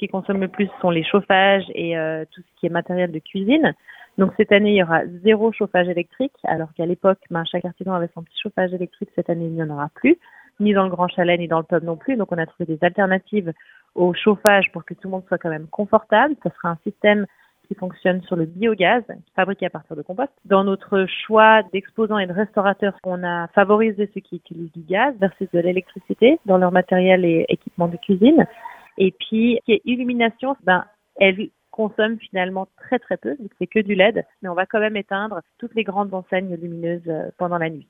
qui consomme le plus sont les chauffages et euh, tout ce qui est matériel de cuisine. Donc cette année, il y aura zéro chauffage électrique, alors qu'à l'époque, ben, chaque artisan avait son petit chauffage électrique. Cette année, il n'y en aura plus, ni dans le Grand Chalet, ni dans le pub non plus. Donc on a trouvé des alternatives au chauffage pour que tout le monde soit quand même confortable. Ce sera un système qui fonctionne sur le biogaz, fabriqué à partir de compost. Dans notre choix d'exposants et de restaurateurs, on a favorisé ceux qui utilisent du gaz versus de l'électricité dans leur matériel et équipement de cuisine. Et puis, qui est illumination, ben, elle consomme finalement très très peu, c'est que du LED, mais on va quand même éteindre toutes les grandes enseignes lumineuses euh, pendant la nuit.